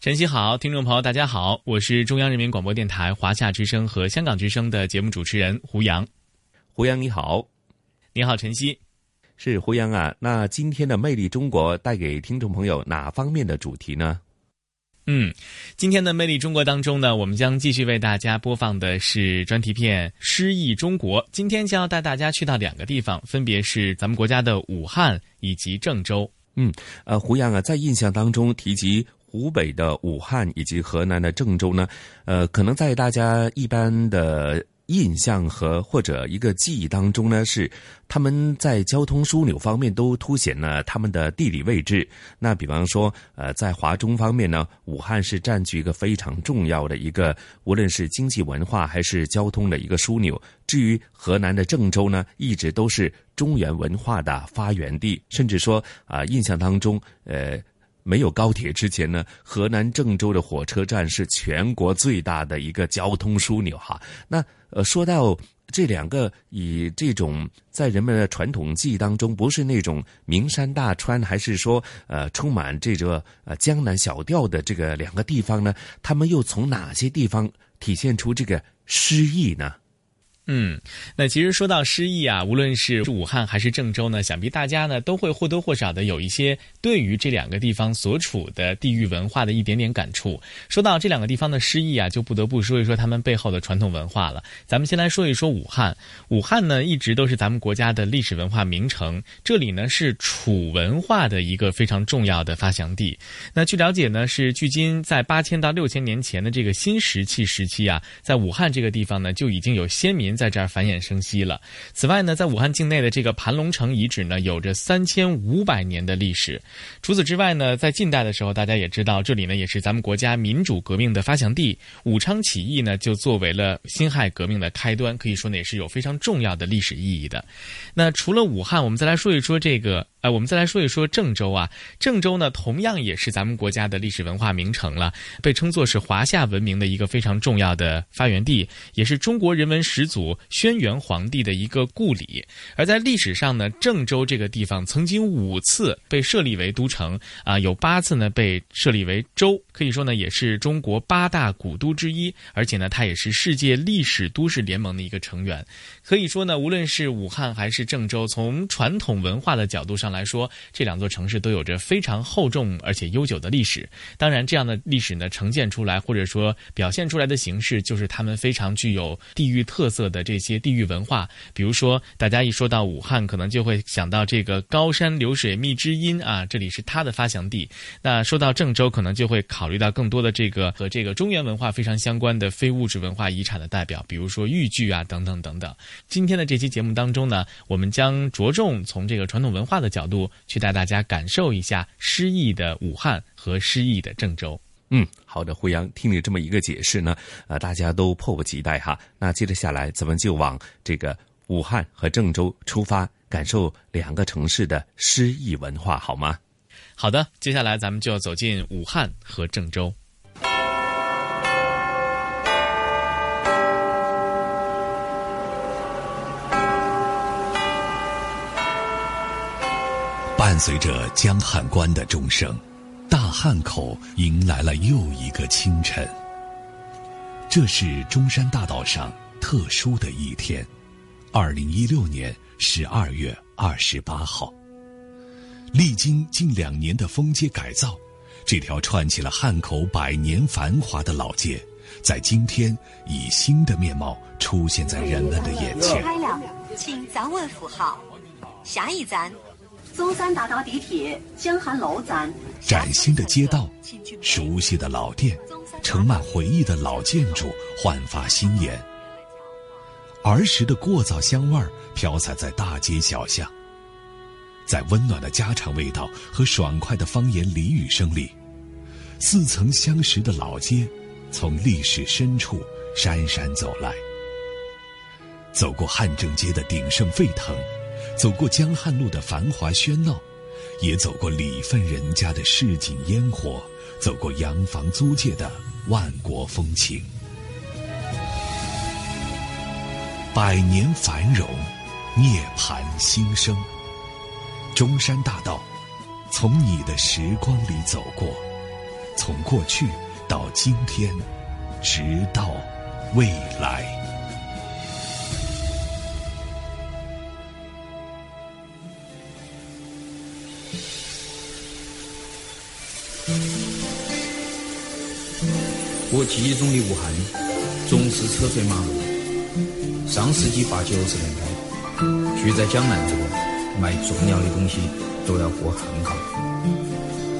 晨曦好，听众朋友大家好，我是中央人民广播电台华夏之声和香港之声的节目主持人胡杨。胡杨你好，你好晨曦，是胡杨啊。那今天的魅力中国带给听众朋友哪方面的主题呢？嗯，今天的魅力中国当中呢，我们将继续为大家播放的是专题片《诗意中国》。今天将要带大家去到两个地方，分别是咱们国家的武汉以及郑州。嗯，呃，胡杨啊，在印象当中提及。湖北的武汉以及河南的郑州呢，呃，可能在大家一般的印象和或者一个记忆当中呢，是他们在交通枢纽方面都凸显了他们的地理位置。那比方说，呃，在华中方面呢，武汉是占据一个非常重要的一个，无论是经济文化还是交通的一个枢纽。至于河南的郑州呢，一直都是中原文化的发源地，甚至说啊，印象当中，呃。没有高铁之前呢，河南郑州的火车站是全国最大的一个交通枢纽哈。那呃，说到这两个以这种在人们的传统记忆当中，不是那种名山大川，还是说呃充满这个呃江南小调的这个两个地方呢？他们又从哪些地方体现出这个诗意呢？嗯，那其实说到诗意啊，无论是武汉还是郑州呢，想必大家呢都会或多或少的有一些对于这两个地方所处的地域文化的一点点感触。说到这两个地方的诗意啊，就不得不说一说他们背后的传统文化了。咱们先来说一说武汉。武汉呢，一直都是咱们国家的历史文化名城，这里呢是楚文化的一个非常重要的发祥地。那据了解呢，是距今在八千到六千年前的这个新石器时期啊，在武汉这个地方呢，就已经有先民。在这儿繁衍生息了。此外呢，在武汉境内的这个盘龙城遗址呢，有着三千五百年的历史。除此之外呢，在近代的时候，大家也知道，这里呢也是咱们国家民主革命的发祥地。武昌起义呢，就作为了辛亥革命的开端，可以说呢也是有非常重要的历史意义的。那除了武汉，我们再来说一说这个。呃，我们再来说一说郑州啊。郑州呢，同样也是咱们国家的历史文化名城了，被称作是华夏文明的一个非常重要的发源地，也是中国人文始祖轩辕皇帝的一个故里。而在历史上呢，郑州这个地方曾经五次被设立为都城啊，有八次呢被设立为州，可以说呢也是中国八大古都之一，而且呢它也是世界历史都市联盟的一个成员。可以说呢，无论是武汉还是郑州，从传统文化的角度上，来说，这两座城市都有着非常厚重而且悠久的历史。当然，这样的历史呢，呈现出来或者说表现出来的形式，就是他们非常具有地域特色的这些地域文化。比如说，大家一说到武汉，可能就会想到这个高山流水觅知音啊，这里是它的发祥地。那说到郑州，可能就会考虑到更多的这个和这个中原文化非常相关的非物质文化遗产的代表，比如说豫剧啊，等等等等。今天的这期节目当中呢，我们将着重从这个传统文化的角。角度去带大家感受一下诗意的武汉和诗意的郑州。嗯，好的，胡杨，听你这么一个解释呢，呃，大家都迫不及待哈。那接着下来，咱们就往这个武汉和郑州出发，感受两个城市的诗意文化，好吗？好的，接下来咱们就要走进武汉和郑州。伴随着江汉关的钟声，大汉口迎来了又一个清晨。这是中山大道上特殊的一天，二零一六年十二月二十八号。历经近两年的封街改造，这条串起了汉口百年繁华的老街，在今天以新的面貌出现在人们的眼前。开了，请早晚符号。下一站，中山大道地铁江汉楼站。崭新的街道，熟悉的老店，盛满回忆的老建筑焕发新颜。儿时的过早香味儿飘洒在大街小巷，在温暖的家常味道和爽快的方言俚语声里，似曾相识的老街，从历史深处姗姗走来。走过汉正街的鼎盛沸腾，走过江汉路的繁华喧闹，也走过礼份人家的市井烟火，走过洋房租界的万国风情。百年繁荣，涅槃新生。中山大道，从你的时光里走过，从过去到今天，直到未来。我记忆中的武汉，总是车水马龙。上世纪八九十年代，聚在江南这个买重要的东西都要过汉口，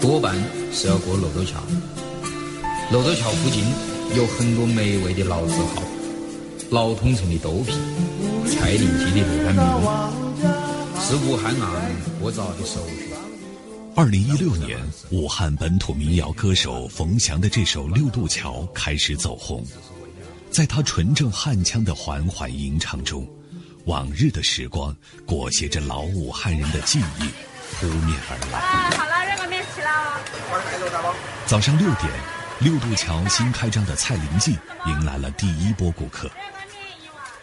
多半是要过镂头桥。镂头桥附近有很多美味的老字号，老通城的豆皮、蔡林记的热干面，是武汉人过早的首选。二零一六年，武汉本土民谣歌手冯翔的这首《六渡桥》开始走红。在他纯正汉腔的缓缓吟唱中，往日的时光裹挟着老武汉人的记忆扑面而来。好了，热干面起了。早上六点，六渡桥新开张的蔡林记迎来了第一波顾客。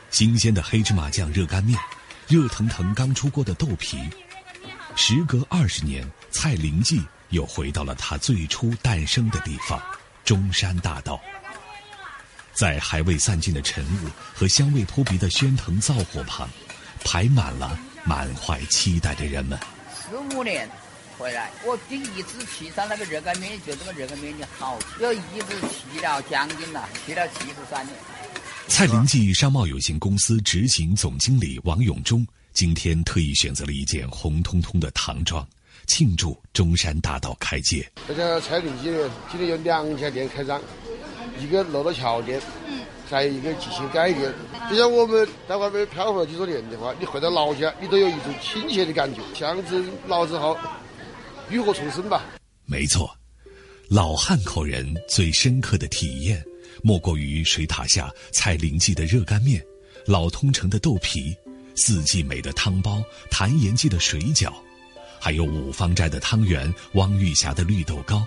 新鲜的黑芝麻酱热干面，热腾腾刚出锅的豆皮。时隔二十年，蔡林记又回到了它最初诞生的地方——中山大道。在还未散尽的晨雾和香味扑鼻的喧腾灶火旁，排满了满怀期待的人们。四五年回来，我第一次吃上那个热干面，觉得这个热干面的好，又一直吃了将近了，吃了七十三年。蔡林记商贸有限公司执行总经理王永忠今天特意选择了一件红彤彤的唐装，庆祝中山大道开街。这个蔡林记呢，今天有两家店开张。一个镂头桥店，嗯，还有一个吉庆街店。就像我们在外面漂泊了几多年的话，你回到老家，你都有一种亲切的感觉，象征老字号浴火重生吧。没错，老汉口人最深刻的体验，莫过于水塔下蔡林记的热干面，老通城的豆皮，四季美的汤包，谭延记的水饺，还有五芳斋的汤圆，汪玉霞的绿豆糕。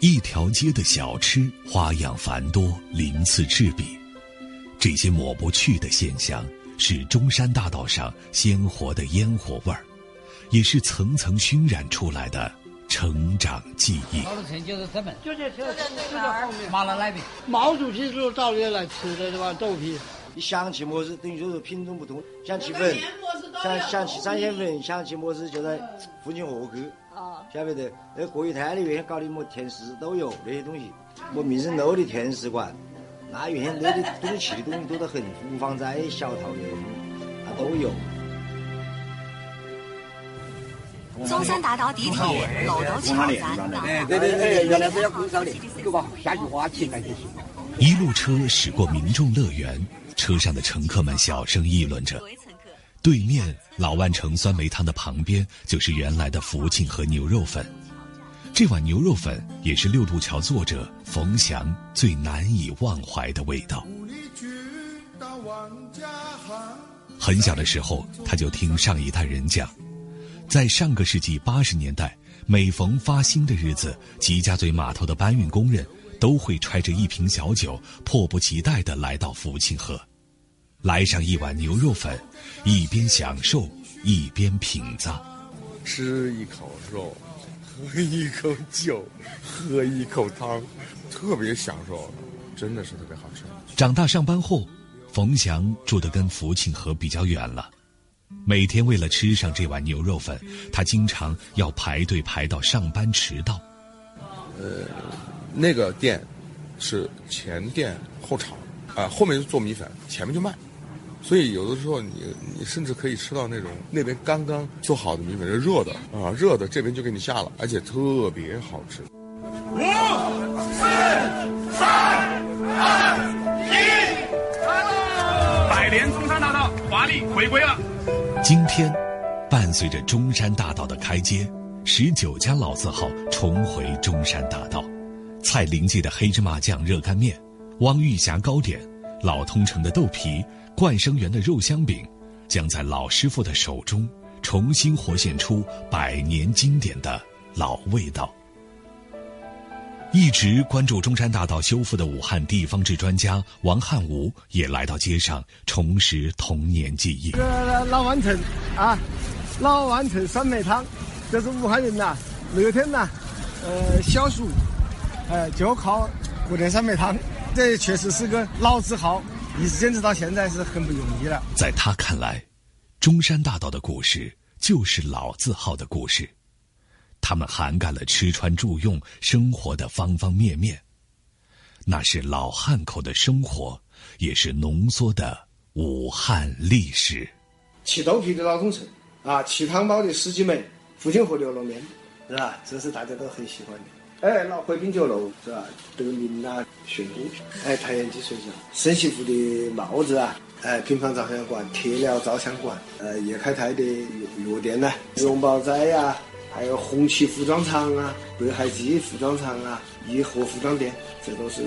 一条街的小吃花样繁多，鳞次栉比，这些抹不去的现象，是中山大道上鲜活的烟火味儿，也是层层熏染出来的成长记忆。毛主席就是这么，就在就在后面。麻辣那边，毛主席是早年来吃的对吧？豆皮。你想吃么子，等于就是品种不同。想吃粉，想想吃三鲜粉，想吃么子就在附近河去。晓不得？那国语台里原先搞的么甜食都有那些东西，么民生路的甜食馆，那原先那的东西吃的东西多得很，五芳斋、小桃园，那都有。中山大道地铁镂头桥站。哎，对对对，原来是要工商的，就把下句话起来就行。一路车驶过民众乐园，车上的乘客们小声议论着。对面老万城酸梅汤的旁边，就是原来的福庆和牛肉粉。这碗牛肉粉也是六渡桥作者冯翔最难以忘怀的味道。很小的时候，他就听上一代人讲，在上个世纪八十年代，每逢发薪的日子，吉家嘴码头的搬运工人都会揣着一瓶小酒，迫不及待地来到福庆河。来上一碗牛肉粉，一边享受一边品咂，吃一口肉，喝一口酒，喝一口汤，特别享受，真的是特别好吃。长大上班后，冯翔住的跟福庆河比较远了，每天为了吃上这碗牛肉粉，他经常要排队排到上班迟到。呃，那个店是前店后厂，啊，后面就做米粉，前面就卖。所以有的时候你你甚至可以吃到那种那边刚刚做好的米粉是热的啊，热的这边就给你下了，而且特别好吃。五、四、三、二、一，百年中山大道华丽回归了。今天，伴随着中山大道的开街，十九家老字号重回中山大道，蔡林记的黑芝麻酱热干面，汪玉霞糕点，老通城的豆皮。冠生园的肉香饼，将在老师傅的手中重新活现出百年经典的老味道。一直关注中山大道修复的武汉地方志专家王汉武也来到街上重拾童年记忆。这个老万城啊，老万城酸梅汤，这是武汉人呐热天呐，呃，消暑，呃，就靠喝点酸梅汤，这确实是个老字号。一直坚持到现在是很不容易了。在他看来，中山大道的故事就是老字号的故事，他们涵盖了吃穿住用生活的方方面面，那是老汉口的生活，也是浓缩的武汉历史。吃豆皮的老通城啊，吃汤包的司机们，复兴河牛肉面，是吧？这是大家都很喜欢的。哎，老回宾酒楼是吧？德林啊，炫宫，哎，太原鸡水饺，沈媳妇的帽子啊，哎，平房照相馆，铁料照相馆，呃，叶开泰的药药店呢，荣宝斋呀，还有红旗服装厂啊，北海鸡服装厂啊，颐和服装店，这都是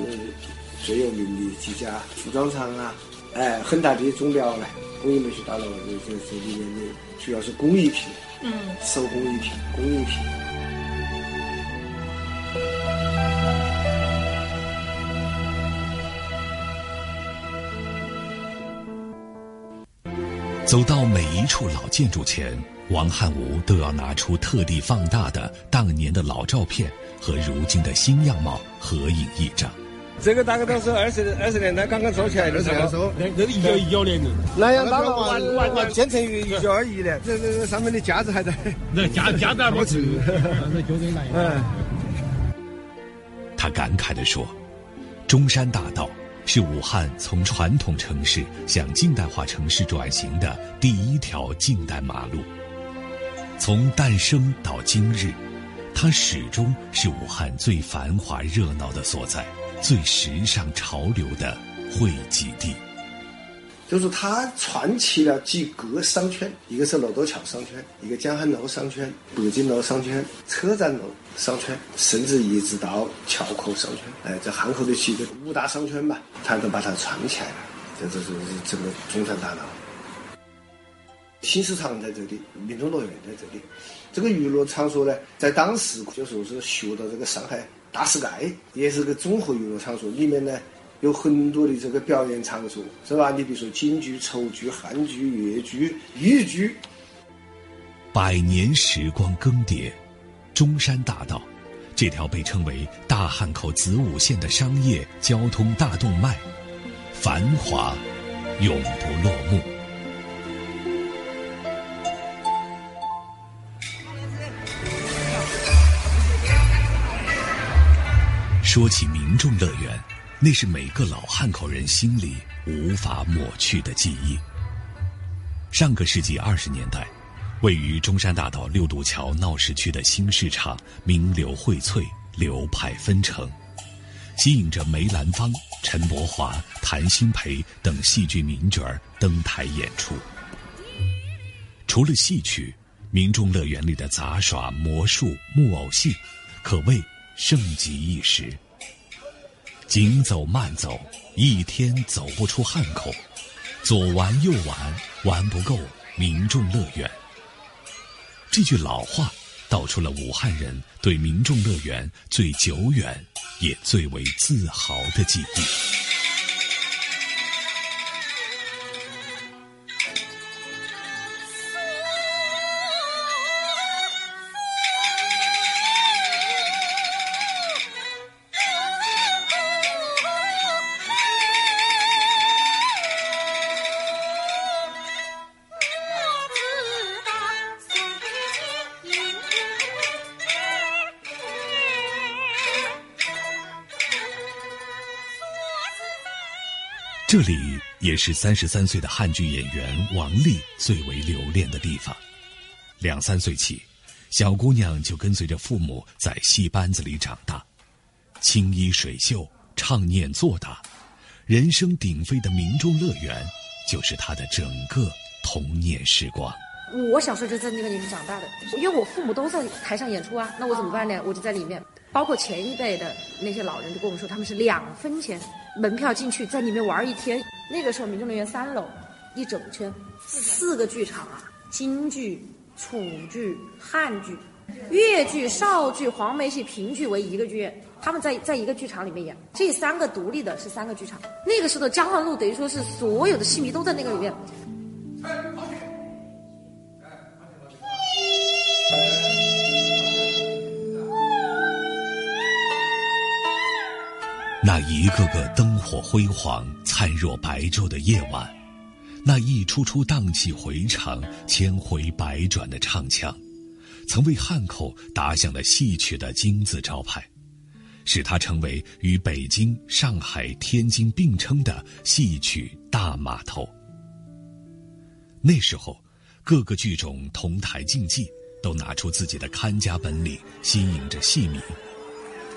最有名的几家服装厂啊，哎，很大的钟表呢，工艺美术大楼，这这这里面的主要是工艺品，嗯，手工艺品，工艺品。走到每一处老建筑前，王汉武都要拿出特地放大的当年的老照片和如今的新样貌合影一张。这个大概都是二十二十年代刚刚做起来的时候，那是一九一九年的。南阳大道完完完建成于一九二一年，这这这上面的架子还在。那架架子还没吃，那就得来。他感慨地说：“中山大道。”是武汉从传统城市向近代化城市转型的第一条近代马路。从诞生到今日，它始终是武汉最繁华热闹的所在，最时尚潮流的汇集地。就是它串起了几个商圈，一个是罗渡桥商圈，一个江汉路商圈，北京路商圈，车站路商圈，甚至一直到桥口商圈。哎，在汉口的几个五大商圈吧，他都把它串起来了。这这是这个中山大道。新市场在这里，民众乐园在这里。这个娱乐场所呢，在当时就说是学到这个上海大世界，也是个综合娱乐场所，里面呢。有很多的这个表演场所，是吧？你比如说京剧、丑剧、汉剧、越剧、豫剧。百年时光更迭，中山大道，这条被称为大汉口子午线的商业交通大动脉，繁华永不落幕。说起民众乐园。那是每个老汉口人心里无法抹去的记忆。上个世纪二十年代，位于中山大道六渡桥闹市区的新市场名流荟萃，流派纷呈，吸引着梅兰芳、陈柏华、谭鑫培等戏剧名角登台演出。除了戏曲，民众乐园里的杂耍、魔术、木偶戏，可谓盛极一时。紧走慢走，一天走不出汉口，左玩右玩，玩不够民众乐园。这句老话道出了武汉人对民众乐园最久远也最为自豪的记忆。这里也是三十三岁的汉剧演员王丽最为留恋的地方。两三岁起，小姑娘就跟随着父母在戏班子里长大，青衣水袖，唱念做打，人声鼎沸的民众乐园，就是她的整个童年时光。我小时候就在那个里面长大的，因为我父母都在台上演出啊，那我怎么办呢？我就在里面。包括前一辈的那些老人就跟我们说，他们是两分钱门票进去，在里面玩一天。那个时候，民众乐园三楼一整圈，四个剧场啊，京剧、楚剧、汉剧、越剧、绍剧、黄梅戏、评剧为一个剧院，他们在在一个剧场里面演。这三个独立的是三个剧场。那个时候的江汉路等于说是所有的戏迷都在那个里面。那一个个灯火辉煌、灿若白昼的夜晚，那一出出荡气回肠、千回百转的唱腔，曾为汉口打响了戏曲的金字招牌，使它成为与北京、上海、天津并称的戏曲大码头。那时候，各个剧种同台竞技，都拿出自己的看家本领，吸引着戏迷。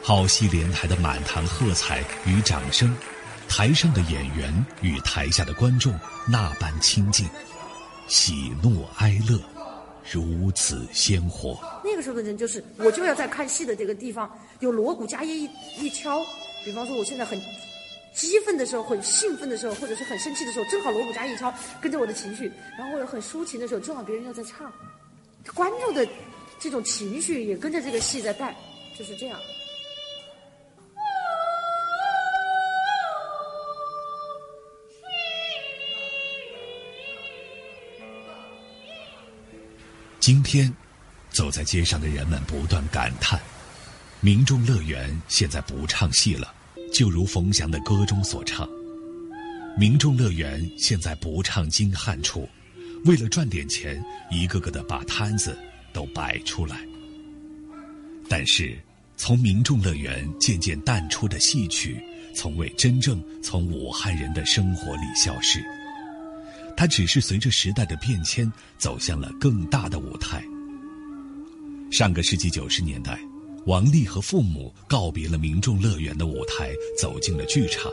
好戏连台的满堂喝彩与掌声，台上的演员与台下的观众那般亲近，喜怒哀乐如此鲜活。那个时候的人就是，我就要在看戏的这个地方有锣鼓家业一一敲，比方说我现在很激愤的时候，很兴奋的时候，或者是很生气的时候，正好锣鼓家一敲，跟着我的情绪；然后或者很抒情的时候，正好别人要在唱，观众的这种情绪也跟着这个戏在带，就是这样。今天，走在街上的人们不断感叹：民众乐园现在不唱戏了，就如冯翔的歌中所唱。民众乐园现在不唱京汉处，为了赚点钱，一个个的把摊子都摆出来。但是，从民众乐园渐渐淡出的戏曲，从未真正从武汉人的生活里消失。它只是随着时代的变迁，走向了更大的舞台。上个世纪九十年代，王丽和父母告别了民众乐园的舞台，走进了剧场。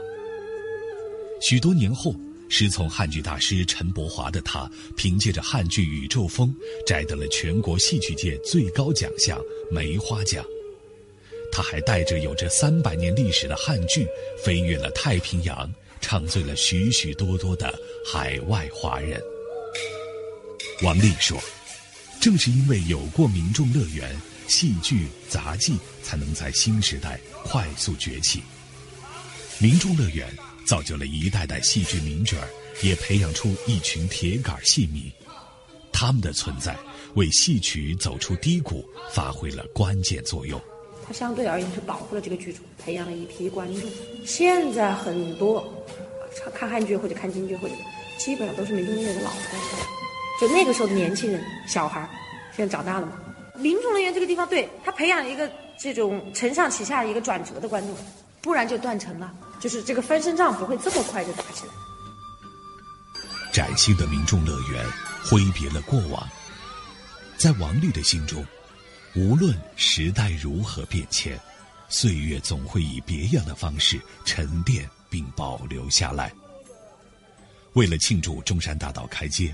许多年后，师从汉剧大师陈伯华的他，凭借着汉剧《宇宙风》，摘得了全国戏曲界最高奖项梅花奖。他还带着有着三百年历史的汉剧，飞越了太平洋。唱醉了许许多多的海外华人。王丽说：“正是因为有过民众乐园，戏剧杂技才能在新时代快速崛起。民众乐园造就了一代代戏剧名角儿，也培养出一群铁杆戏迷。他们的存在，为戏曲走出低谷发挥了关键作用。”它相对而言是保护了这个剧组，培养了一批观众。现在很多看汉剧或者看京剧或者基本上都是民众乐园的老观众，就那个时候的年轻人、小孩现在长大了嘛。民众乐园这个地方，对他培养了一个这种承上启下的一个转折的观众，不然就断层了。就是这个翻身仗不会这么快就打起来。崭新的民众乐园挥别了过往，在王丽的心中。无论时代如何变迁，岁月总会以别样的方式沉淀并保留下来。为了庆祝中山大道开街，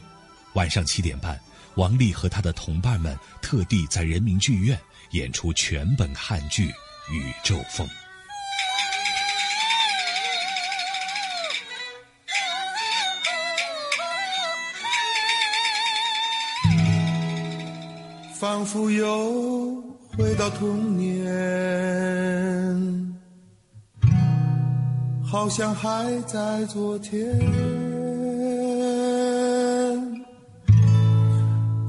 晚上七点半，王丽和他的同伴们特地在人民剧院演出全本汉剧《宇宙风》。仿佛又回到童年，好像还在昨天。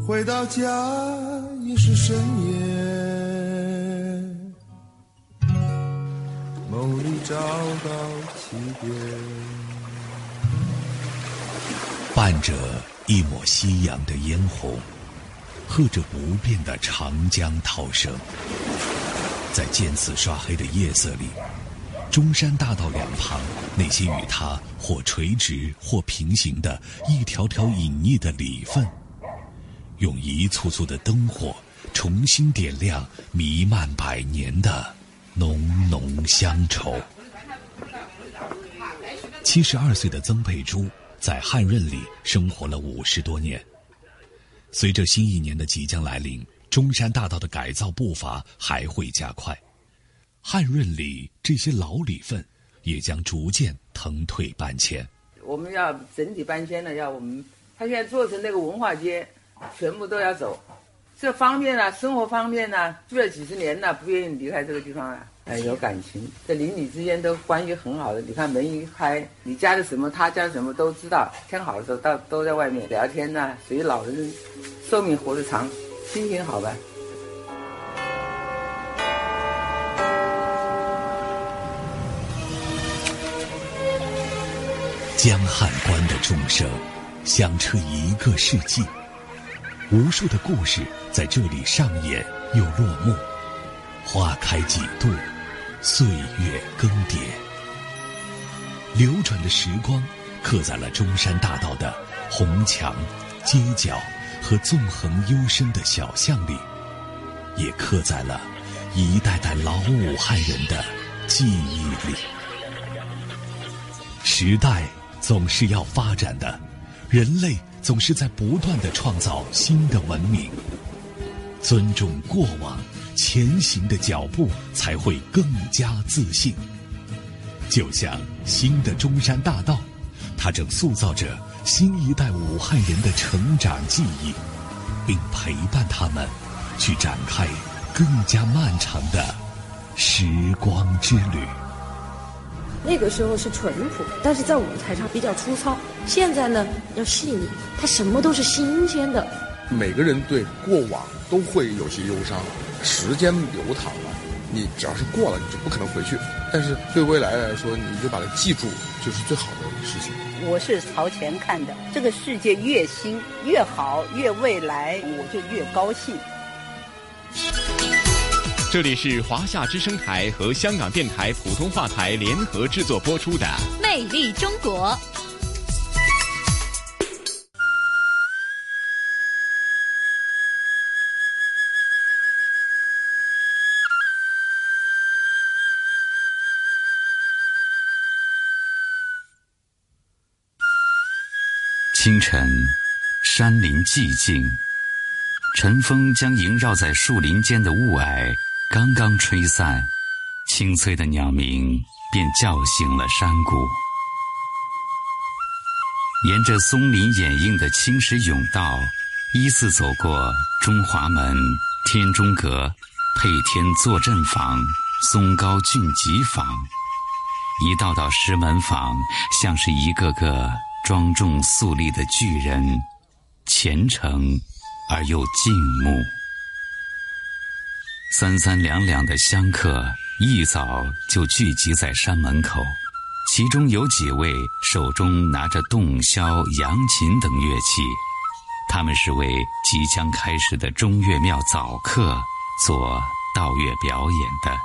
回到家已是深夜，梦里找到起点，伴着一抹夕阳的嫣红。和着不变的长江涛声，在渐次刷黑的夜色里，中山大道两旁那些与它或垂直或平行的一条条隐匿的里缝，用一簇簇的灯火重新点亮弥漫百年的浓浓乡愁。七十二岁的曾佩珠在汉润里生活了五十多年。随着新一年的即将来临，中山大道的改造步伐还会加快。汉润里这些老里份也将逐渐腾退搬迁。我们要整体搬迁呢，要我们他现在做成那个文化街，全部都要走，这方便啊，生活方便啊，住了几十年了，不愿意离开这个地方啊。哎，有感情，这邻里之间都关系很好的。你看门一开，你家的什么，他家的什么都知道。天好的时候，到都在外面聊天呐。属于老人寿命活得长，心情好呗。江汉关的钟声，响彻一个世纪。无数的故事在这里上演又落幕。花开几度，岁月更迭。流转的时光，刻在了中山大道的红墙、街角和纵横幽深的小巷里，也刻在了一代代老武汉人的记忆里。时代。总是要发展的，人类总是在不断的创造新的文明。尊重过往，前行的脚步才会更加自信。就像新的中山大道，它正塑造着新一代武汉人的成长记忆，并陪伴他们去展开更加漫长的时光之旅。那个时候是淳朴，但是在舞台上比较粗糙。现在呢，要细腻，它什么都是新鲜的。每个人对过往都会有些忧伤，时间流淌了，你只要是过了，你就不可能回去。但是对未来来说，你就把它记住，就是最好的事情。我是朝前看的，这个世界越新越好，越未来，我就越高兴。这里是华夏之声台和香港电台普通话台联合制作播出的《魅力中国》。清晨，山林寂静，晨风将萦绕在树林间的雾霭。刚刚吹散，清脆的鸟鸣便叫醒了山谷。沿着松林掩映的青石甬道，依次走过中华门、天中阁、配天坐镇坊、松高峻集坊，一道道石门坊像是一个个庄重肃立的巨人，虔诚而又静穆。三三两两的香客一早就聚集在山门口，其中有几位手中拿着洞箫、扬琴等乐器，他们是为即将开始的中岳庙早课做道乐表演的。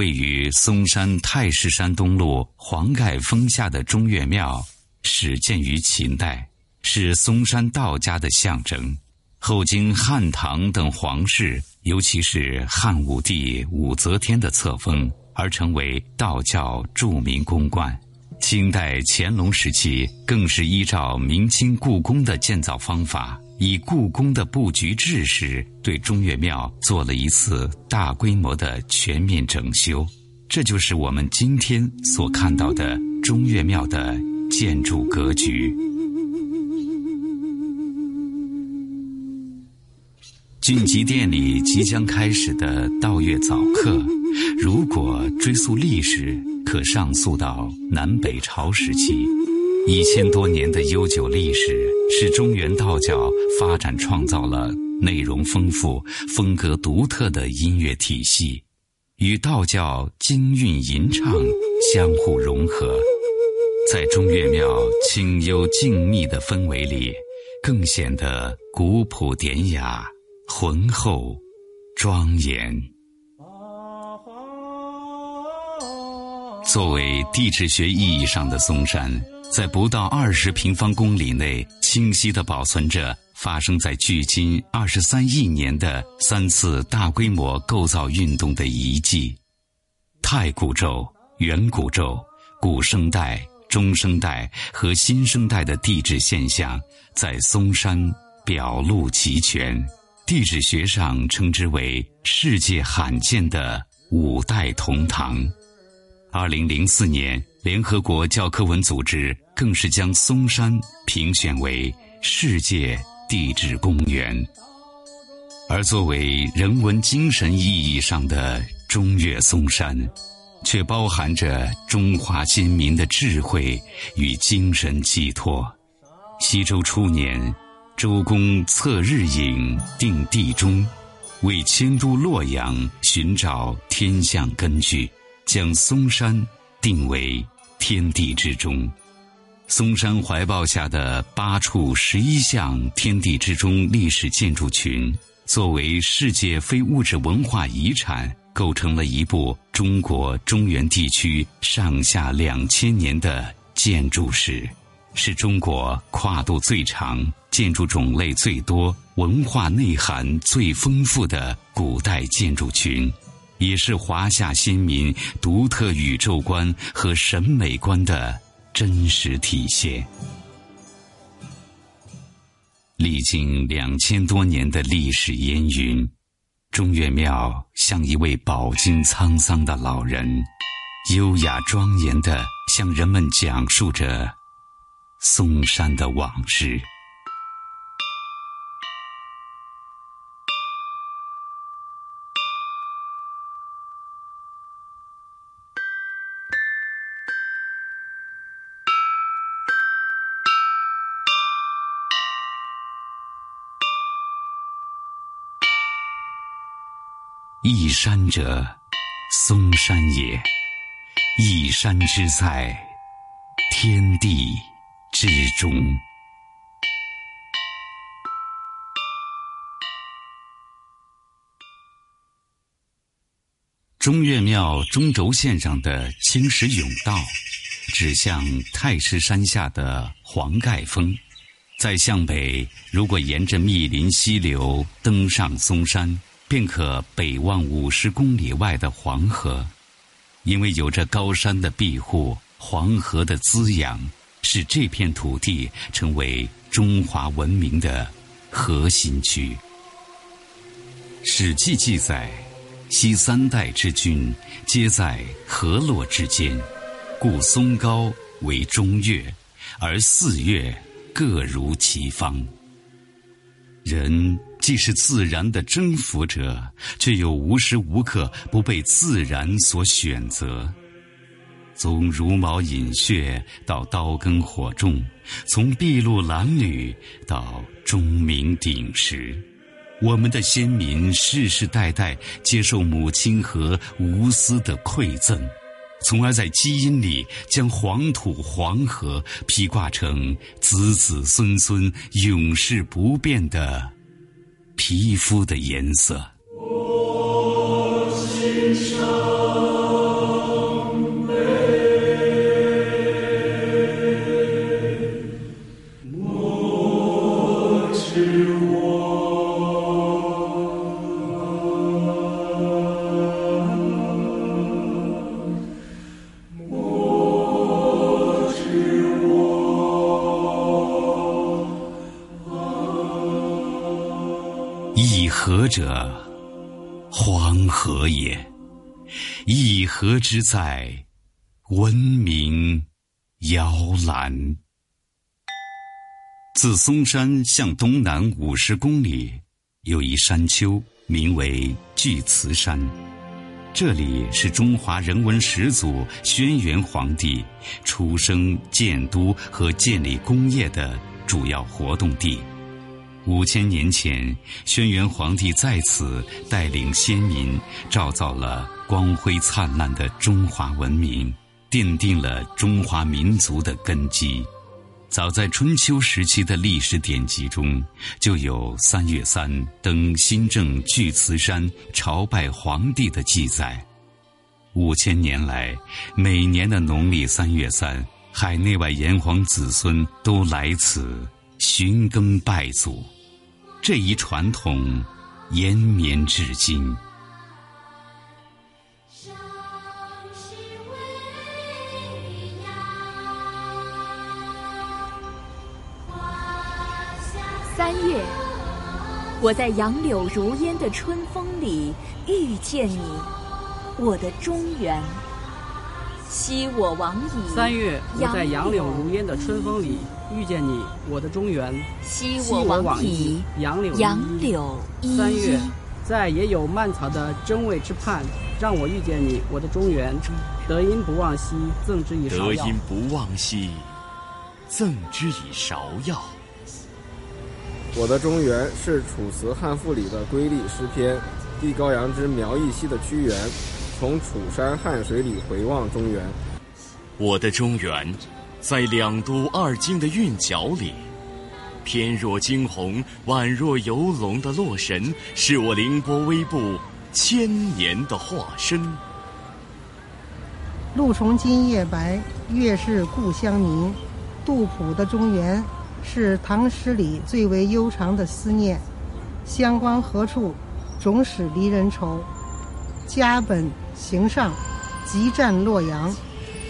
位于嵩山太师山东路黄盖峰下的中岳庙，始建于秦代，是嵩山道家的象征。后经汉唐等皇室，尤其是汉武帝武则天的册封，而成为道教著名宫观。清代乾隆时期，更是依照明清故宫的建造方法。以故宫的布局制式，对中岳庙做了一次大规模的全面整修，这就是我们今天所看到的中岳庙的建筑格局。俊吉殿里即将开始的道乐早课，如果追溯历史，可上溯到南北朝时期。一千多年的悠久历史，使中原道教发展创造了内容丰富、风格独特的音乐体系，与道教金韵吟唱相互融合。在中岳庙清幽静谧的氛围里，更显得古朴典雅、浑厚、庄严。作为地质学意义上的嵩山，在不到二十平方公里内，清晰地保存着发生在距今二十三亿年的三次大规模构造运动的遗迹。太古宙、远古宙、古生代、中生代和新生代的地质现象，在嵩山表露齐全。地质学上称之为世界罕见的五代同堂。二零零四年，联合国教科文组织更是将嵩山评选为世界地质公园。而作为人文精神意义上的中岳嵩山，却包含着中华先民的智慧与精神寄托。西周初年，周公测日影，定地中，为迁都洛阳，寻找天象根据。将嵩山定为天地之中，嵩山怀抱下的八处十一项天地之中历史建筑群，作为世界非物质文化遗产，构成了一部中国中原地区上下两千年的建筑史，是中国跨度最长、建筑种类最多、文化内涵最丰富的古代建筑群。也是华夏先民独特宇宙观和审美观的真实体现。历经两千多年的历史烟云，中岳庙像一位饱经沧桑的老人，优雅庄严地向人们讲述着嵩山的往事。一山者，嵩山也；一山之在，天地之中。中岳庙中轴线上的青石甬道，指向太师山下的黄盖峰。再向北，如果沿着密林溪流登上嵩山。便可北望五十公里外的黄河，因为有着高山的庇护，黄河的滋养，使这片土地成为中华文明的核心区。《史记》记载，昔三代之君皆在河洛之间，故嵩高为中岳，而四岳各如其方。人。既是自然的征服者，却又无时无刻不被自然所选择。从茹毛饮血到刀耕火种，从筚路蓝缕到钟鸣鼎食，我们的先民世世代代接受母亲河无私的馈赠，从而在基因里将黄土黄河披挂成子子孙孙永世不变的。皮肤的颜色。者，黄河也；一河之在，闻名摇篮。自嵩山向东南五十公里，有一山丘，名为巨慈山。这里是中华人文始祖轩辕皇帝出生、建都和建立功业的主要活动地。五千年前，轩辕皇帝在此带领先民，铸造了光辉灿烂的中华文明。奠定了中华民族的根基。早在春秋时期的历史典籍中，就有三月三登新郑巨慈山朝拜皇帝的记载。五千年来，每年的农历三月三，海内外炎黄子孙都来此寻根拜祖，这一传统延绵至今。三月，我在杨柳如烟的春风里遇见你，我的中原。昔我往矣。三月，我在杨柳如烟的春风里遇见你，我的中原。昔我往矣。杨柳杨柳依依。三月，在也有蔓草的真味之畔，让我遇见你，我的中原。德音不忘兮，赠之以芍药。德音不忘兮，赠之以芍药。我的中原是《楚辞汉赋》里的瑰丽诗篇，地高阳之苗裔兮的屈原，从楚山汉水里回望中原。我的中原，在两都二京的韵脚里，翩若惊鸿，宛若游龙的洛神，是我凌波微步千年的化身。露从今夜白，月是故乡明。杜甫的中原。是唐诗里最为悠长的思念，乡关何处，总使离人愁。家本行上，即占洛阳。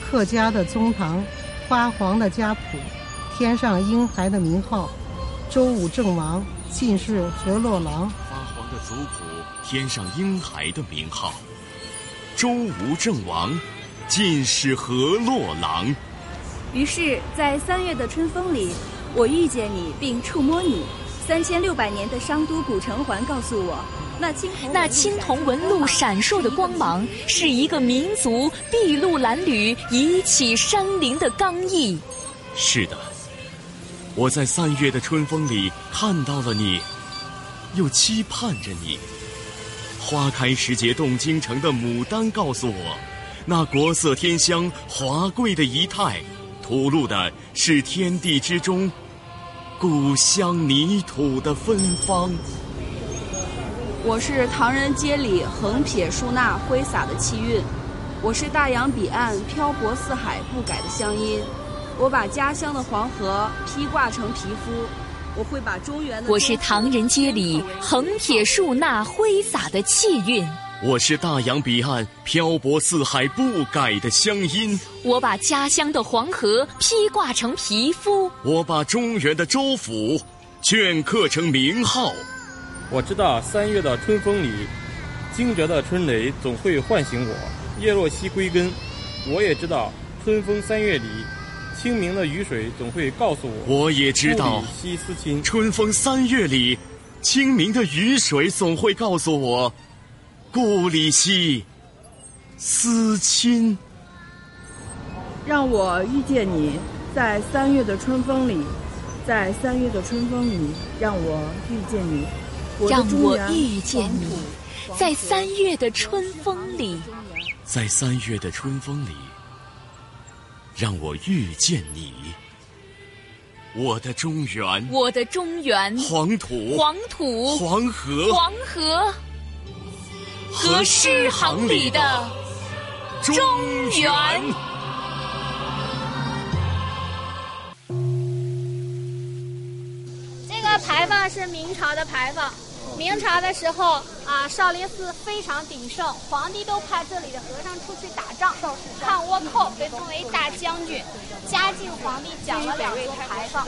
客家的宗堂，发黄的家谱，添上婴孩的名号，周武郑王，进士河洛郎。发黄的族谱，添上婴孩的名号，周吴郑王，进士河洛郎。于是，在三月的春风里。我遇见你并触摸你，三千六百年的商都古城环告诉我，那青那青铜纹路闪烁的光芒，是一个民族筚路蓝缕、移起山林的刚毅。是的，我在三月的春风里看到了你，又期盼着你。花开时节动京城的牡丹告诉我，那国色天香、华贵的仪态。吐露的是天地之中故乡泥土的芬芳。我是唐人街里横撇竖捺挥洒的气韵，我是大洋彼岸漂泊四海不改的乡音。我把家乡的黄河披挂成皮肤，我会把中原的。我是唐人街里横撇竖捺挥洒的气韵。我是大洋彼岸漂泊四海不改的乡音，我把家乡的黄河披挂成皮肤，我把中原的州府镌刻成名号。我知道三月的春风里，惊蛰的春雷总会唤醒我，叶落西归根。我也知道春风三月里，清明的雨水总会告诉我，我也知道西思亲。春风三月里，清明的雨水总会告诉我。故里兮，思亲。让我遇见你，在三月的春风里，在三月的春风里，让我遇见你。让我遇见你，在三月的春风里，在三月的春风里，让我遇见你。我的中原，我的中原，黄土，黄土，黄河，黄河。和诗行里的中原。这个牌坊是明朝的牌坊，明朝的时候啊，少林寺非常鼎盛，皇帝都派这里的和尚出去打仗，抗倭寇，被封为大将军。嘉靖皇帝奖了两座牌坊，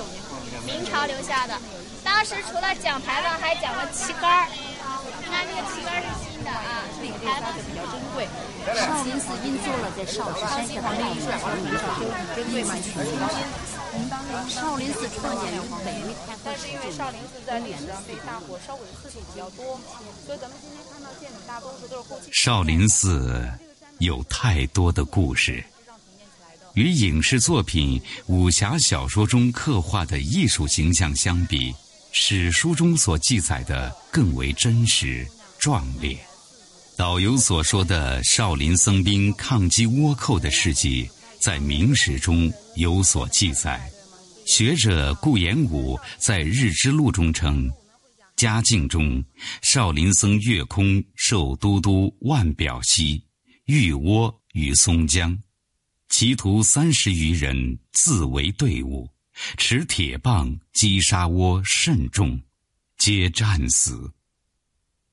明朝留下的。当时除了奖牌坊，还奖了旗杆儿。你看这个旗杆是新的。啊，这个牌坊比较珍贵。少林寺因做了在少室山下的那一座少林寺，珍贵少林寺创建于北魏但是因为少林寺在历史上被大火烧毁的次数比较多，所以咱们今天看到建筑大多数都是后期。少林寺有太多的故事，与影视作品、武侠小说中刻画的艺术形象相比，史书中所记载的更为真实、壮烈。导游所说的少林僧兵抗击倭寇的事迹，在明史中有所记载。学者顾炎武在《日之录》中称，嘉靖中，少林僧月空受都督万表西御窝于松江，其徒三十余人自为队伍，持铁棒击杀窝甚众，皆战死。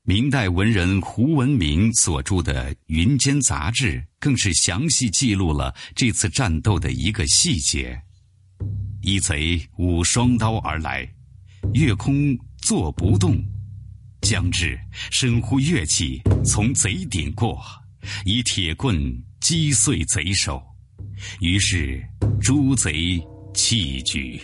明代文人胡文明所著的《云间杂志》更是详细记录了这次战斗的一个细节。一贼舞双刀而来，月空坐不动，将至，深呼乐器，从贼顶过，以铁棍击碎贼首，于是诸贼弃举。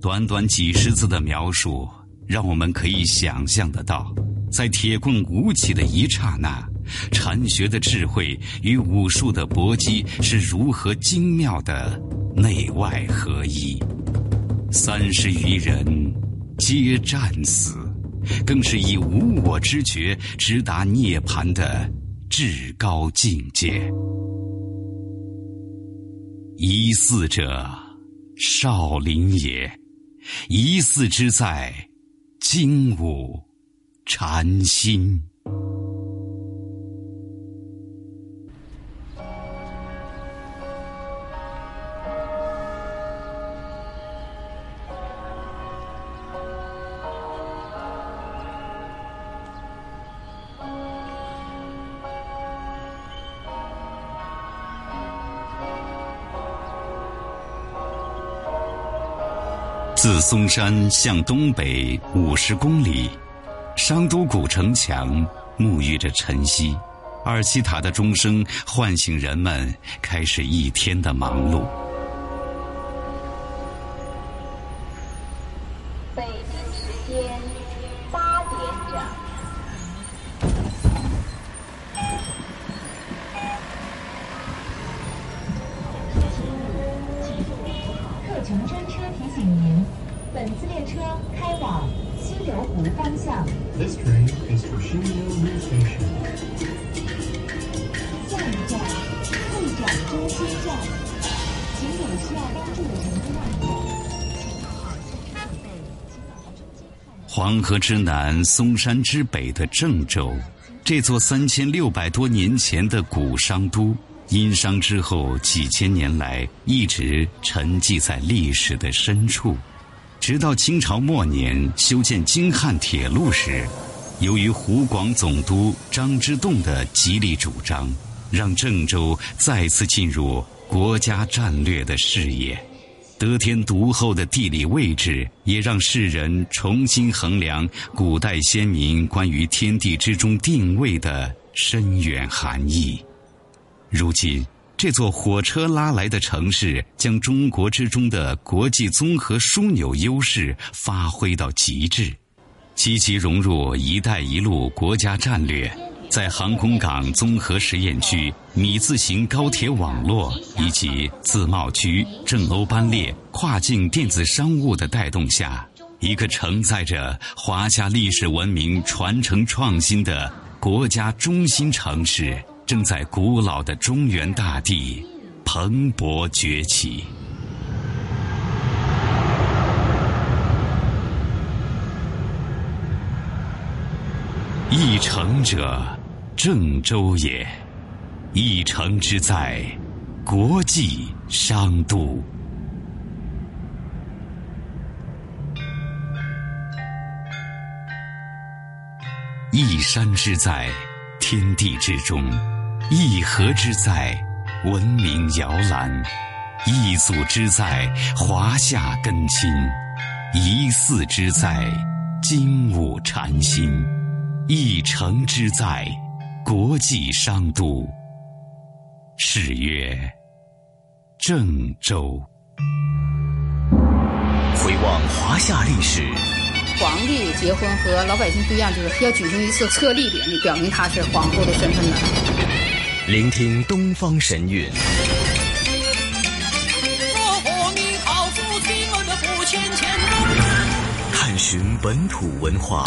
短短几十字的描述，让我们可以想象得到。在铁棍舞起的一刹那，禅学的智慧与武术的搏击是如何精妙的内外合一。三十余人皆战死，更是以无我之觉直达涅槃的至高境界。疑似者，少林也；疑似之在，精武。禅心。自嵩山向东北五十公里。商都古城墙沐浴着晨曦，二七塔的钟声唤醒人们，开始一天的忙碌。河之南，嵩山之北的郑州，这座三千六百多年前的古商都，殷商之后几千年来一直沉寂在历史的深处。直到清朝末年修建京汉铁路时，由于湖广总督张之洞的极力主张，让郑州再次进入国家战略的视野。得天独厚的地理位置，也让世人重新衡量古代先民关于天地之中定位的深远含义。如今。这座火车拉来的城市，将中国之中的国际综合枢纽优势发挥到极致，积极融入“一带一路”国家战略，在航空港综合实验区、米字形高铁网络以及自贸区、郑欧班列、跨境电子商务的带动下，一个承载着华夏历史文明传承创新的国家中心城市。正在古老的中原大地蓬勃崛起。一城者，郑州也；一城之在，国际商都；一山之在，天地之中。一河之在，文明摇篮；一祖之在，华夏根亲；一寺之在，精武禅心；一城之在，国际商都。是曰郑州。回望华夏历史，皇帝结婚和老百姓不一样，就是要举行一次册立典礼，表明他是皇后的身份的。聆听东方神韵，探寻本土文化。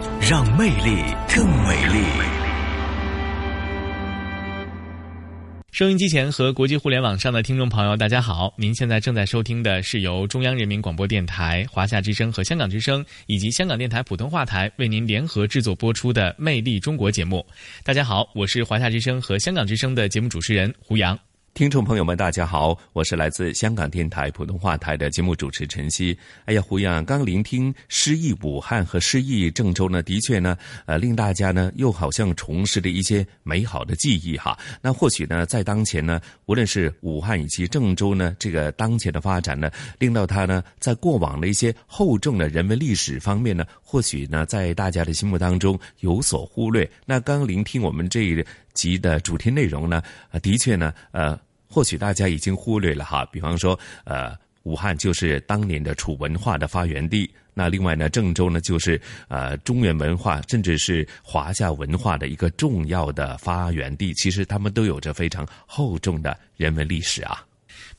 让魅力更美丽。收音机前和国际互联网上的听众朋友，大家好！您现在正在收听的是由中央人民广播电台、华夏之声和香港之声以及香港电台普通话台为您联合制作播出的《魅力中国》节目。大家好，我是华夏之声和香港之声的节目主持人胡杨。听众朋友们，大家好，我是来自香港电台普通话台的节目主持陈曦。哎呀，胡杨刚聆聽詩意武汉和詩意郑州呢，的确呢，呃，令大家呢又好像重拾了一些美好的记忆哈。那或许呢，在当前呢，无论是武汉以及郑州呢，这个当前的发展呢，令到它呢，在过往的一些厚重的人文历史方面呢，或许呢，在大家的心目当中有所忽略。那刚聆听我们这一集的主题内容呢，的确呢，呃。或许大家已经忽略了哈，比方说，呃，武汉就是当年的楚文化的发源地。那另外呢，郑州呢就是呃中原文化，甚至是华夏文化的一个重要的发源地。其实他们都有着非常厚重的人文历史啊。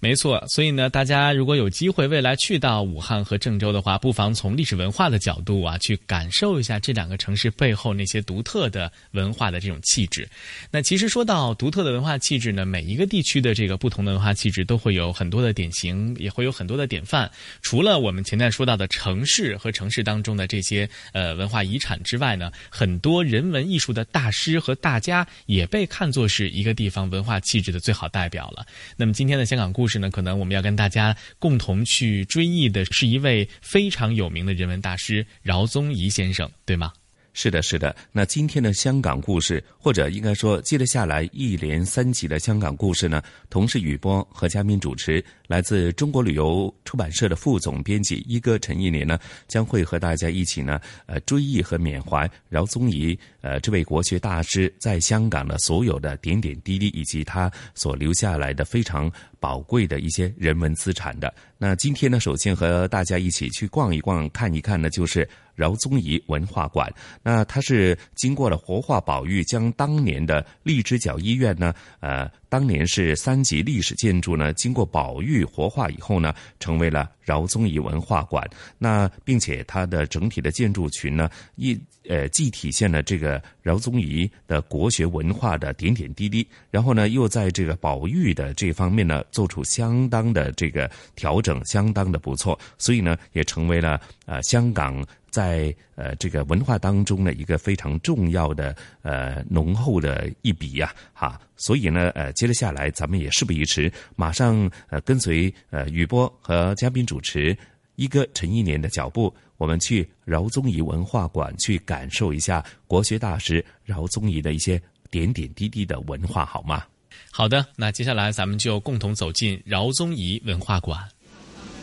没错，所以呢，大家如果有机会未来去到武汉和郑州的话，不妨从历史文化的角度啊，去感受一下这两个城市背后那些独特的文化的这种气质。那其实说到独特的文化气质呢，每一个地区的这个不同的文化气质都会有很多的典型，也会有很多的典范。除了我们前面说到的城市和城市当中的这些呃文化遗产之外呢，很多人文艺术的大师和大家也被看作是一个地方文化气质的最好代表了。那么今天的香港故事。是呢，可能我们要跟大家共同去追忆的是一位非常有名的人文大师饶宗颐先生，对吗？是的，是的。那今天的香港故事，或者应该说接着下来一连三集的香港故事呢，同時雨波和嘉宾主持，来自中国旅游出版社的副总编辑一哥陈一年呢，将会和大家一起呢，呃，追忆和缅怀饶宗颐，呃，这位国学大师在香港的所有的点点滴滴，以及他所留下来的非常宝贵的一些人文资产的。那今天呢，首先和大家一起去逛一逛、看一看呢，就是饶宗颐文化馆。那它是经过了活化保育，将当年的荔枝角医院呢，呃。当年是三级历史建筑呢，经过保育活化以后呢，成为了饶宗颐文化馆。那并且它的整体的建筑群呢，一呃既体现了这个饶宗颐的国学文化的点点滴滴，然后呢又在这个保育的这方面呢做出相当的这个调整，相当的不错。所以呢也成为了呃香港在呃这个文化当中呢一个非常重要的呃浓厚的一笔呀，哈。所以呢，呃，接着下来，咱们也事不宜迟，马上呃跟随呃雨波和嘉宾主持一哥陈一年的脚步，我们去饶宗颐文化馆去感受一下国学大师饶宗颐的一些点点滴滴的文化，好吗？好的，那接下来咱们就共同走进饶宗颐文化馆。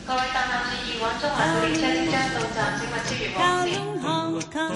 各位搭客注意，往中環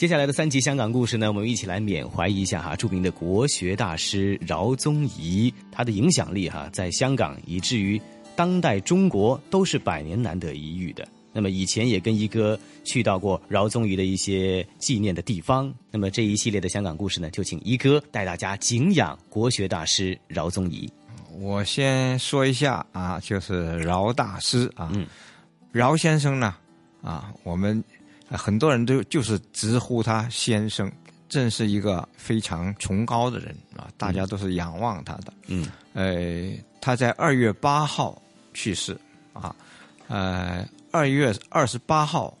接下来的三集香港故事呢，我们一起来缅怀一下哈，著名的国学大师饶宗颐，他的影响力哈，在香港以至于当代中国都是百年难得一遇的。那么以前也跟一哥去到过饶宗颐的一些纪念的地方。那么这一系列的香港故事呢，就请一哥带大家敬仰国学大师饶宗颐。我先说一下啊，就是饶大师啊，嗯、饶先生呢啊，我们很多人都就是直呼他先生，正是一个非常崇高的人啊，大家都是仰望他的。嗯，呃，他在二月八号去世啊，呃。二月二十八号，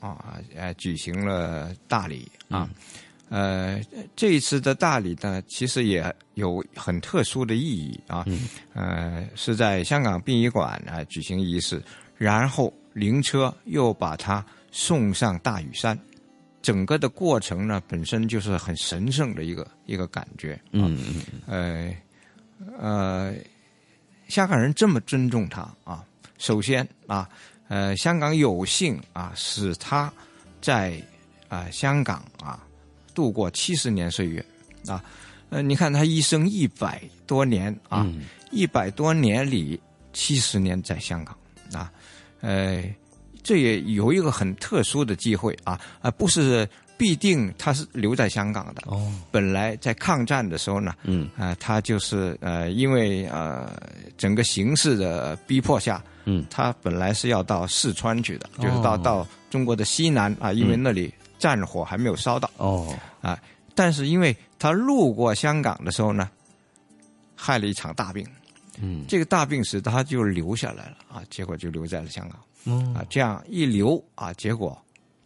啊，呃，举行了大礼啊，呃，这一次的大礼呢，其实也有很特殊的意义啊。嗯、呃，是在香港殡仪馆啊举行仪式，然后灵车又把他送上大屿山，整个的过程呢，本身就是很神圣的一个一个感觉。嗯嗯。呃呃，香港人这么尊重他啊，首先啊，呃，香港有幸啊，使他在啊香港啊。度过七十年岁月，啊，呃，你看他一生一百多年啊，一百多年里七十年在香港啊，呃，这也有一个很特殊的机会啊，啊，不是必定他是留在香港的哦。本来在抗战的时候呢，嗯啊，他就是呃，因为呃整个形势的逼迫下，嗯，他本来是要到四川去的，就是到到中国的西南啊，因为那里。战火还没有烧到哦啊！但是因为他路过香港的时候呢，害了一场大病，嗯，这个大病使他就留下来了啊，结果就留在了香港，嗯。啊，这样一流啊，结果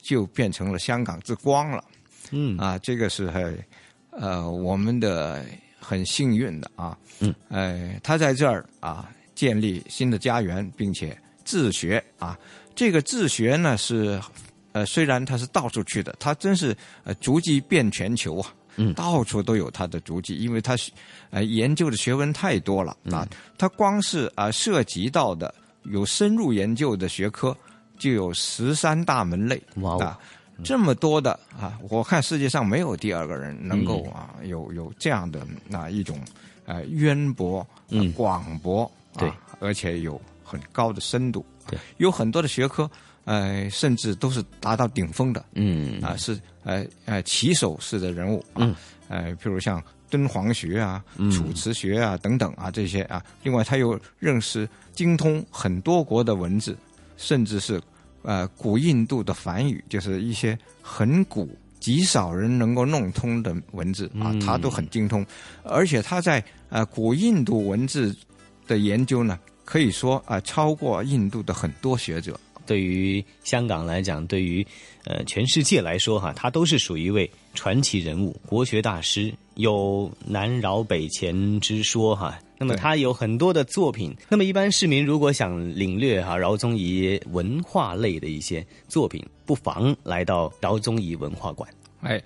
就变成了香港之光了，嗯。啊，这个是很呃我们的很幸运的啊，嗯，呃，他在这儿啊建立新的家园，并且自学啊，这个自学呢是。呃，虽然他是到处去的，他真是呃足迹遍全球啊，嗯，到处都有他的足迹，因为他呃研究的学问太多了。啊，他光是啊涉及到的有深入研究的学科就有十三大门类哇啊，这么多的啊，我看世界上没有第二个人能够啊有有这样的那一种呃渊博、嗯。广博，对，而且有很高的深度，对，有很多的学科。呃，甚至都是达到顶峰的，嗯。啊，是呃呃旗手式的人物啊，嗯。呃，譬如像敦煌学啊、嗯。楚辞学啊等等啊这些啊，另外他又认识精通很多国的文字，甚至是呃古印度的梵语，就是一些很古、极少人能够弄通的文字啊，嗯。他都很精通，而且他在呃古印度文字的研究呢，可以说啊、超过印度的很多学者。对于香港来讲，对于呃全世界来说哈，他都是属于一位传奇人物、国学大师，有南饶北前之说哈。那么他有很多的作品。那么一般市民如果想领略哈饶宗颐文化类的一些作品，不妨来到饶宗颐文化馆。哎，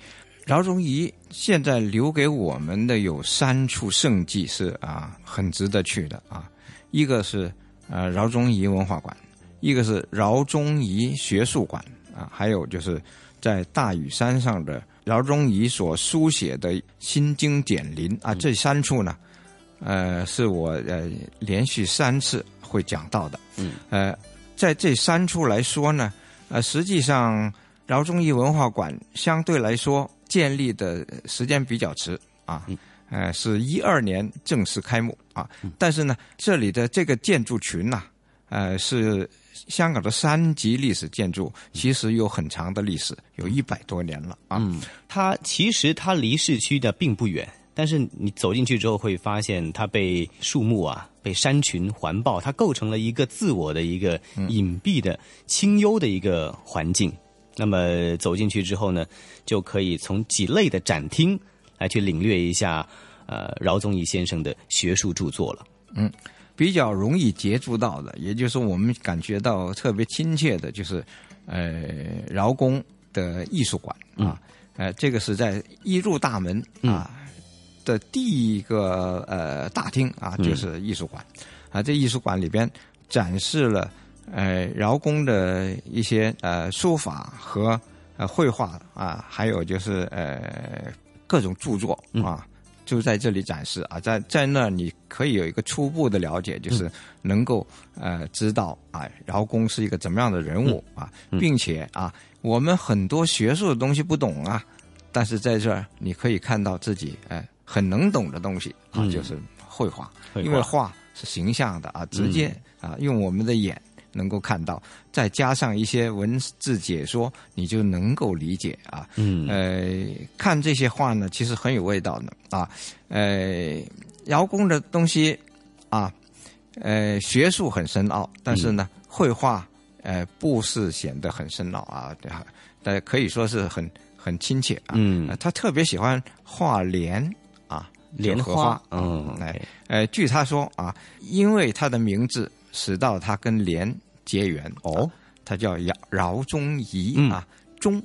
饶宗颐现在留给我们的有三处圣迹是啊很值得去的啊，一个是呃饶宗颐文化馆。一个是饶宗颐学术馆啊，还有就是在大屿山上的饶宗颐所书写的《心经简林》啊，这三处呢，呃，是我呃连续三次会讲到的。嗯，呃，在这三处来说呢，呃，实际上饶宗颐文化馆相对来说建立的时间比较迟啊，呃，是一二年正式开幕啊，但是呢，这里的这个建筑群呐、呃，是。香港的三级历史建筑其实有很长的历史，有一百多年了啊。嗯，它其实它离市区的并不远，但是你走进去之后会发现，它被树木啊、被山群环抱，它构成了一个自我的一个隐蔽的、清幽的一个环境。那么走进去之后呢，就可以从几类的展厅来去领略一下呃饶宗颐先生的学术著作了。嗯。比较容易接触到的，也就是我们感觉到特别亲切的，就是呃饶公的艺术馆啊，呃，这个是在一入大门啊的第一个呃大厅啊，就是艺术馆啊。这艺术馆里边展示了呃饶公的一些呃书法和呃绘画啊，还有就是呃各种著作啊。就在这里展示啊，在在那你可以有一个初步的了解，就是能够呃知道啊，饶公是一个怎么样的人物啊，并且啊，我们很多学术的东西不懂啊，但是在这儿你可以看到自己哎很能懂的东西啊，就是绘画，因为画。是形象的啊，直接啊用我们的眼。能够看到，再加上一些文字解说，你就能够理解啊。嗯，呃，看这些画呢，其实很有味道的啊。呃，饶公的东西啊，呃，学术很深奥，但是呢，绘画呃不是显得很深奥啊，对哈，呃，可以说是很很亲切啊。嗯呃他特别喜欢画莲啊，莲花花。嗯哎，呃，据他说啊，因为他的名字使到他跟莲结缘。哦，他叫饶饶宗颐嗯。啊，宗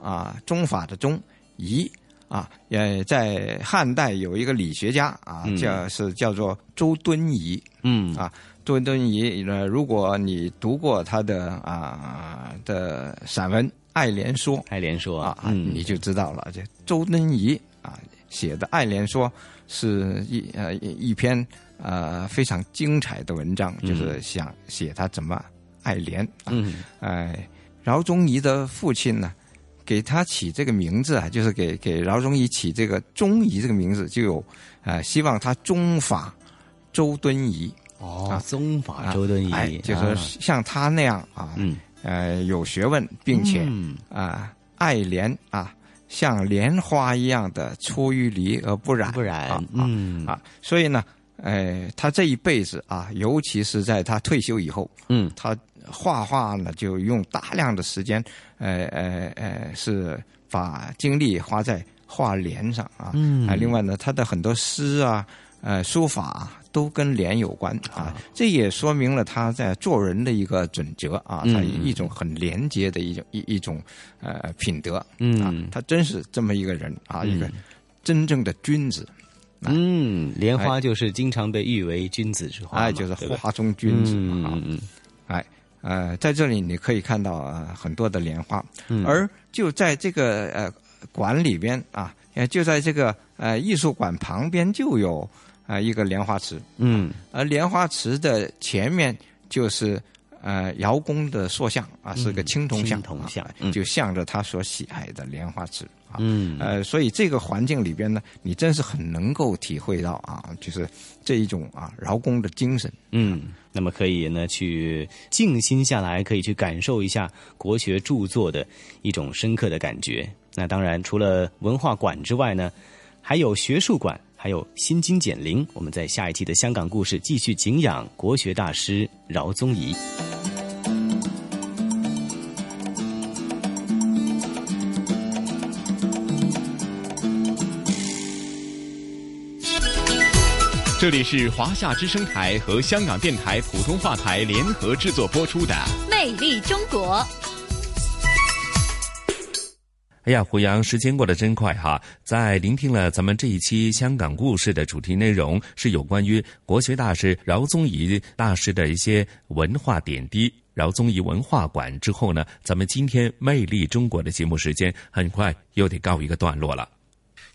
啊，宗法的宗，颐啊，呃，在汉代有一个理学家啊，嗯。叫是叫做周敦颐，嗯。啊，周敦颐呢，如果你读过他的啊的散文《爱莲说》，《爱莲说》啊，嗯你就知道了。这周敦颐啊写的《爱莲说》是一呃一一篇呃非常精彩的文章，嗯就是想写他怎么爱莲啊。嗯哎，饶宗颐的父亲呢，给他起这个名字啊，就是给给饶宗颐起这个宗颐这个名字，就有呃希望他宗法周敦颐。哦，宗法周敦颐，哎，就是说像他那样啊，嗯，呃，有学问，并且嗯啊、爱莲啊，像莲花一样的出淤泥而不染，不染啊，嗯啊，所以呢，呃，他这一辈子啊，尤其是在他退休以后，嗯，他画画呢，就用大量的时间，呃呃呃，是把精力花在画莲上啊，嗯。啊，另外呢，他的很多诗啊，呃，书法啊。都跟莲有关啊，这也说明了他在做人的一个准则啊，嗯他一种很廉洁的一种一一种呃品德，嗯。啊，他真是这么一个人啊，嗯。一个真正的君子，嗯，莲花就是经常被誉为君子之花，哎，就是花中君子啊，嗯嗯。嗯，哎，呃，在这里你可以看到呃很多的莲花，嗯。而就在这个呃馆里边啊，呃就在这个呃艺术馆旁边就有啊、呃一个莲花池，嗯，而莲花池的前面就是呃姚公的塑像啊，是个青铜像，嗯青铜像啊就向着他所喜爱的莲花池啊，嗯呃，所以这个环境里边呢，你真是很能够体会到啊，就是这一种啊饶公的精神。嗯，那么可以呢去静心下来，可以去感受一下国学著作的一种深刻的感觉。那当然，除了文化馆之外呢，还有学术馆，还有心经简灵。我们在下一期的香港故事继续敬仰国学大师饶宗颐。这里是华夏之声台和香港电台普通话台联合制作播出的《魅力中国》。哎呀，胡杨，时间过得真快哈！在聆听了咱们这一期香港故事的主题内容，是有关于国学大师饶宗颐大师的一些文化点滴。饶宗颐文化馆之后呢，咱们今天《魅力中国》的节目时间很快又得告一个段落了。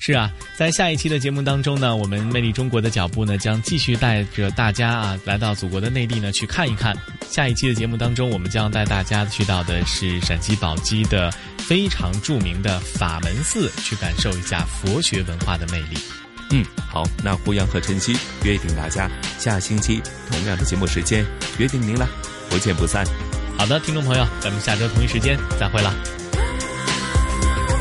是啊，在下一期的节目当中呢，我们魅力中国的脚步呢将继续带着大家啊来到祖国的内地呢去看一看。下一期的节目当中，我们将带大家去到的是陕西宝鸡的非常著名的法门寺，去感受一下佛学文化的魅力。嗯，好，那胡杨和晨曦约定大家下星期同样的节目时间约定您了，不见不散。好的，听众朋友，咱们下周同一时间再会了。